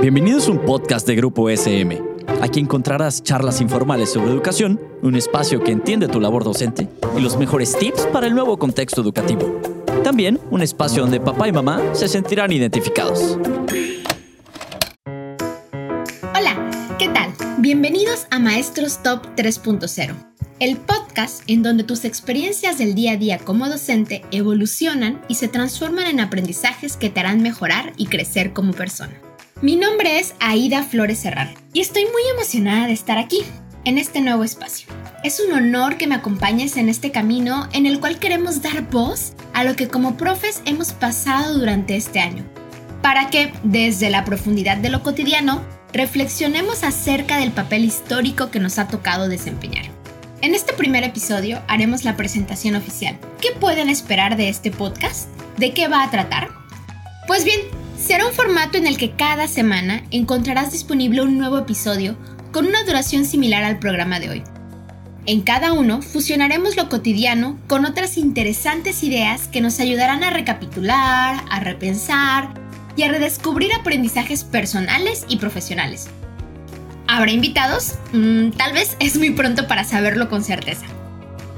Bienvenidos a un podcast de Grupo SM. Aquí encontrarás charlas informales sobre educación, un espacio que entiende tu labor docente y los mejores tips para el nuevo contexto educativo. También un espacio donde papá y mamá se sentirán identificados. Hola, ¿qué tal? Bienvenidos a Maestros Top 3.0, el podcast en donde tus experiencias del día a día como docente evolucionan y se transforman en aprendizajes que te harán mejorar y crecer como persona. Mi nombre es Aida Flores Serrano y estoy muy emocionada de estar aquí, en este nuevo espacio. Es un honor que me acompañes en este camino en el cual queremos dar voz a lo que como profes hemos pasado durante este año, para que, desde la profundidad de lo cotidiano, reflexionemos acerca del papel histórico que nos ha tocado desempeñar. En este primer episodio haremos la presentación oficial. ¿Qué pueden esperar de este podcast? ¿De qué va a tratar? Pues bien, Será un formato en el que cada semana encontrarás disponible un nuevo episodio con una duración similar al programa de hoy. En cada uno fusionaremos lo cotidiano con otras interesantes ideas que nos ayudarán a recapitular, a repensar y a redescubrir aprendizajes personales y profesionales. ¿Habrá invitados? Mm, tal vez es muy pronto para saberlo con certeza.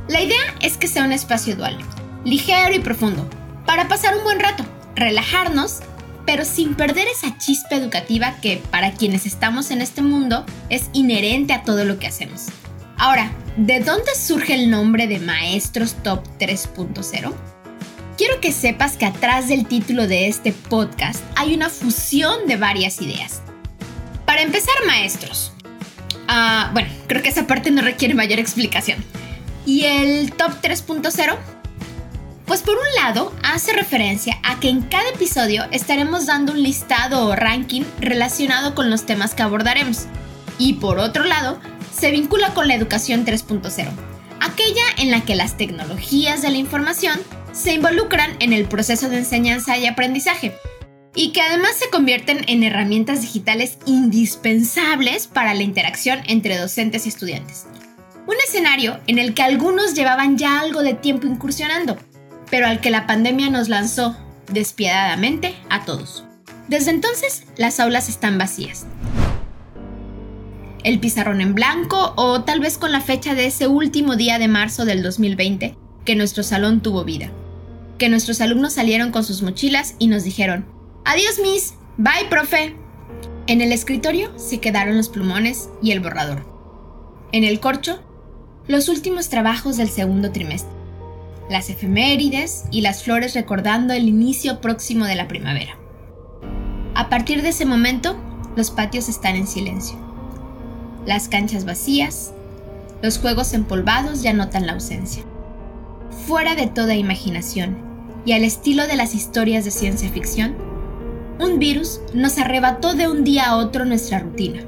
La idea es que sea un espacio dual, ligero y profundo, para pasar un buen rato, relajarnos pero sin perder esa chispa educativa que para quienes estamos en este mundo es inherente a todo lo que hacemos. Ahora, ¿de dónde surge el nombre de Maestros Top 3.0? Quiero que sepas que atrás del título de este podcast hay una fusión de varias ideas. Para empezar, maestros. Ah, bueno, creo que esa parte no requiere mayor explicación. ¿Y el Top 3.0? Pues por un lado, hace referencia a que en cada episodio estaremos dando un listado o ranking relacionado con los temas que abordaremos. Y por otro lado, se vincula con la educación 3.0, aquella en la que las tecnologías de la información se involucran en el proceso de enseñanza y aprendizaje, y que además se convierten en herramientas digitales indispensables para la interacción entre docentes y estudiantes. Un escenario en el que algunos llevaban ya algo de tiempo incursionando, pero al que la pandemia nos lanzó despiadadamente a todos. Desde entonces, las aulas están vacías. El pizarrón en blanco o tal vez con la fecha de ese último día de marzo del 2020 que nuestro salón tuvo vida. Que nuestros alumnos salieron con sus mochilas y nos dijeron, adiós Miss, bye profe. En el escritorio se quedaron los plumones y el borrador. En el corcho, los últimos trabajos del segundo trimestre las efemérides y las flores recordando el inicio próximo de la primavera. A partir de ese momento, los patios están en silencio. Las canchas vacías, los juegos empolvados ya notan la ausencia. Fuera de toda imaginación y al estilo de las historias de ciencia ficción, un virus nos arrebató de un día a otro nuestra rutina,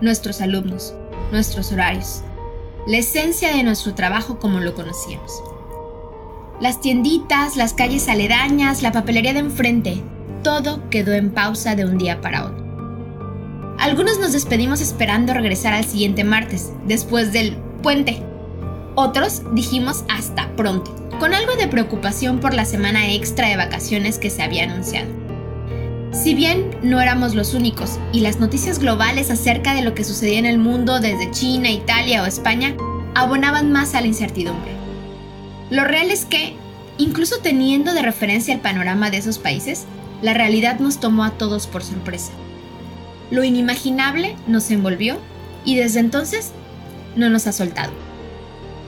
nuestros alumnos, nuestros horarios, la esencia de nuestro trabajo como lo conocíamos. Las tienditas, las calles aledañas, la papelería de enfrente, todo quedó en pausa de un día para otro. Algunos nos despedimos esperando regresar al siguiente martes, después del puente. Otros dijimos hasta pronto, con algo de preocupación por la semana extra de vacaciones que se había anunciado. Si bien no éramos los únicos y las noticias globales acerca de lo que sucedía en el mundo desde China, Italia o España abonaban más a la incertidumbre. Lo real es que, incluso teniendo de referencia el panorama de esos países, la realidad nos tomó a todos por sorpresa. Lo inimaginable nos envolvió y desde entonces no nos ha soltado.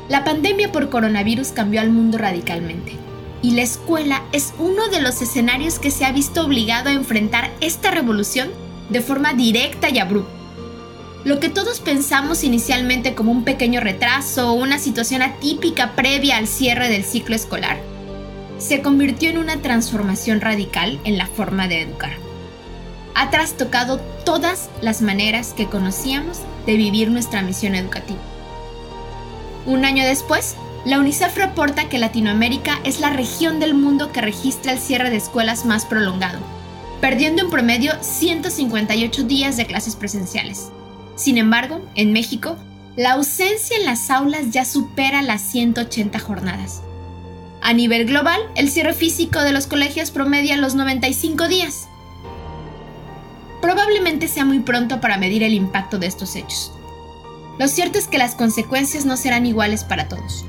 La pandemia por coronavirus cambió al mundo radicalmente y la escuela es uno de los escenarios que se ha visto obligado a enfrentar esta revolución de forma directa y abrupta. Lo que todos pensamos inicialmente como un pequeño retraso o una situación atípica previa al cierre del ciclo escolar, se convirtió en una transformación radical en la forma de educar. Ha trastocado todas las maneras que conocíamos de vivir nuestra misión educativa. Un año después, la UNICEF reporta que Latinoamérica es la región del mundo que registra el cierre de escuelas más prolongado, perdiendo en promedio 158 días de clases presenciales. Sin embargo, en México, la ausencia en las aulas ya supera las 180 jornadas. A nivel global, el cierre físico de los colegios promedia los 95 días. probablemente sea muy pronto para medir el impacto de estos hechos. Lo cierto es que las consecuencias no serán iguales para todos,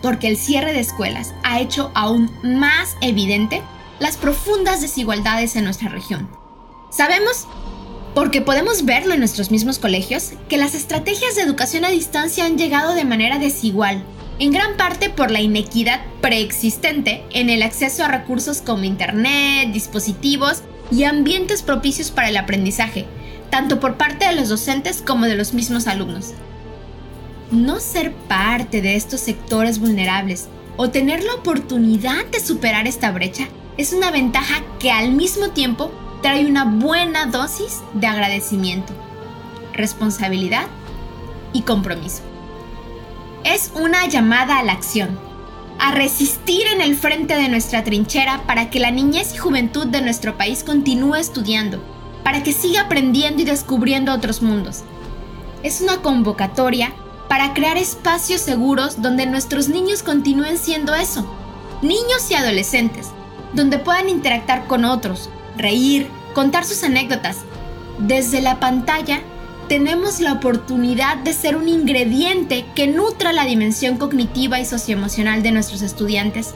porque el cierre de escuelas ha hecho aún más evidente las profundas desigualdades en nuestra región. Sabemos, porque podemos verlo en nuestros mismos colegios, que las estrategias de educación a distancia han llegado de manera desigual, en gran parte por la inequidad preexistente en el acceso a recursos como Internet, dispositivos y ambientes propicios para el aprendizaje, tanto por parte de los docentes como de los mismos alumnos. No ser parte de estos sectores vulnerables o tener la oportunidad de superar esta brecha es una ventaja que al mismo tiempo trae una buena dosis de agradecimiento, responsabilidad y compromiso. Es una llamada a la acción, a resistir en el frente de nuestra trinchera para que la niñez y juventud de nuestro país continúe estudiando, para que siga aprendiendo y descubriendo otros mundos. Es una convocatoria para crear espacios seguros donde nuestros niños continúen siendo eso, niños y adolescentes, donde puedan interactuar con otros, reír, contar sus anécdotas. Desde la pantalla tenemos la oportunidad de ser un ingrediente que nutra la dimensión cognitiva y socioemocional de nuestros estudiantes,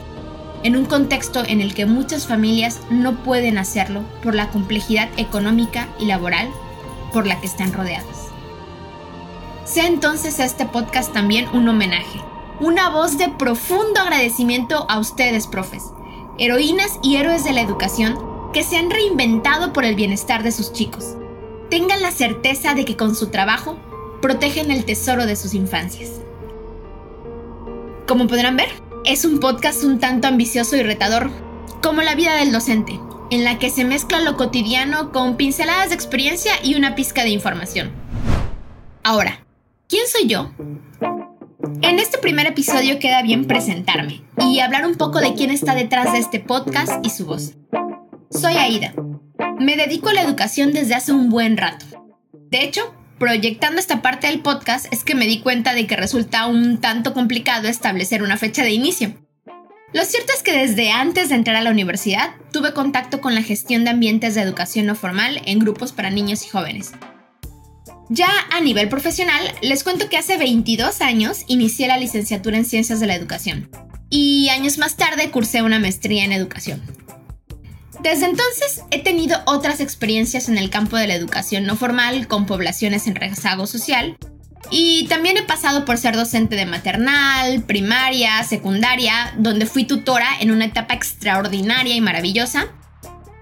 en un contexto en el que muchas familias no pueden hacerlo por la complejidad económica y laboral por la que están rodeadas. Sea entonces este podcast también un homenaje, una voz de profundo agradecimiento a ustedes, profes, heroínas y héroes de la educación que se han reinventado por el bienestar de sus chicos tengan la certeza de que con su trabajo protegen el tesoro de sus infancias. Como podrán ver, es un podcast un tanto ambicioso y retador, como la vida del docente, en la que se mezcla lo cotidiano con pinceladas de experiencia y una pizca de información. Ahora, ¿quién soy yo? En este primer episodio queda bien presentarme y hablar un poco de quién está detrás de este podcast y su voz. Soy Aida, me dedico a la educación desde hace un buen rato. De hecho, proyectando esta parte del podcast es que me di cuenta de que resulta un tanto complicado establecer una fecha de inicio. Lo cierto es que desde antes de entrar a la universidad tuve contacto con la gestión de ambientes de educación no formal en grupos para niños y jóvenes. Ya a nivel profesional, les cuento que hace 22 años inicié la licenciatura en Ciencias de la Educación y años más tarde cursé una maestría en Educación. Desde entonces he tenido otras experiencias en el campo de la educación no formal con poblaciones en rezago social y también he pasado por ser docente de maternal, primaria, secundaria, donde fui tutora en una etapa extraordinaria y maravillosa.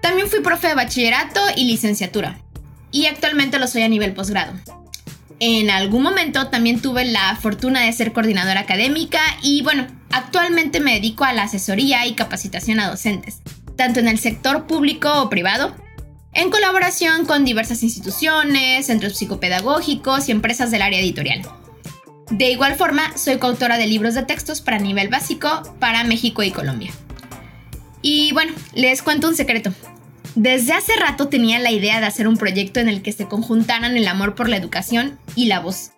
También fui profe de bachillerato y licenciatura y actualmente lo soy a nivel posgrado. En algún momento también tuve la fortuna de ser coordinadora académica y bueno, actualmente me dedico a la asesoría y capacitación a docentes tanto en el sector público o privado, en colaboración con diversas instituciones, centros psicopedagógicos y empresas del área editorial. De igual forma, soy coautora de libros de textos para nivel básico para México y Colombia. Y bueno, les cuento un secreto. Desde hace rato tenía la idea de hacer un proyecto en el que se conjuntaran el amor por la educación y la voz.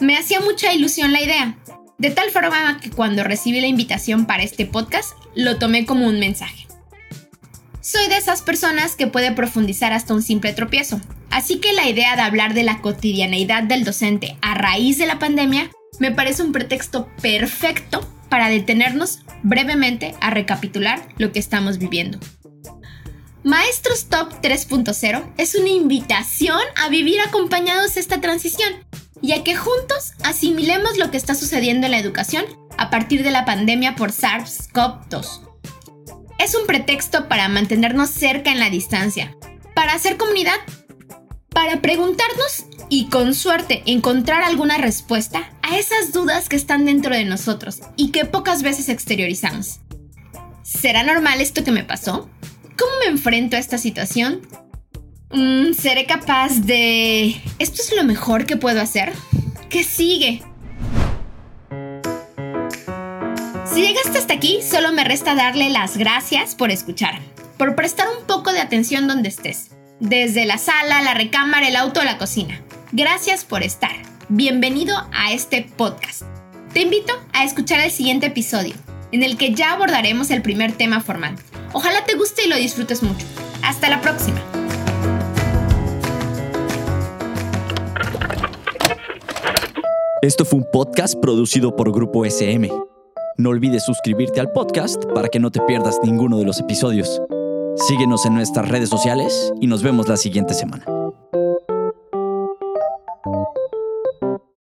Me hacía mucha ilusión la idea, de tal forma que cuando recibí la invitación para este podcast, lo tomé como un mensaje. Soy de esas personas que puede profundizar hasta un simple tropiezo, así que la idea de hablar de la cotidianeidad del docente a raíz de la pandemia me parece un pretexto perfecto para detenernos brevemente a recapitular lo que estamos viviendo. Maestros Top 3.0 es una invitación a vivir acompañados esta transición y a que juntos asimilemos lo que está sucediendo en la educación a partir de la pandemia por SARS-CoV-2 es un pretexto para mantenernos cerca en la distancia, para hacer comunidad, para preguntarnos y con suerte encontrar alguna respuesta a esas dudas que están dentro de nosotros y que pocas veces exteriorizamos. ¿Será normal esto que me pasó? ¿Cómo me enfrento a esta situación? Mm, ¿Seré capaz de... ¿Esto es lo mejor que puedo hacer? ¿Qué sigue? Si llegaste hasta aquí, solo me resta darle las gracias por escuchar, por prestar un poco de atención donde estés, desde la sala, la recámara, el auto o la cocina. Gracias por estar. Bienvenido a este podcast. Te invito a escuchar el siguiente episodio, en el que ya abordaremos el primer tema formal. Ojalá te guste y lo disfrutes mucho. Hasta la próxima. Esto fue un podcast producido por Grupo SM. No olvides suscribirte al podcast para que no te pierdas ninguno de los episodios. Síguenos en nuestras redes sociales y nos vemos la siguiente semana.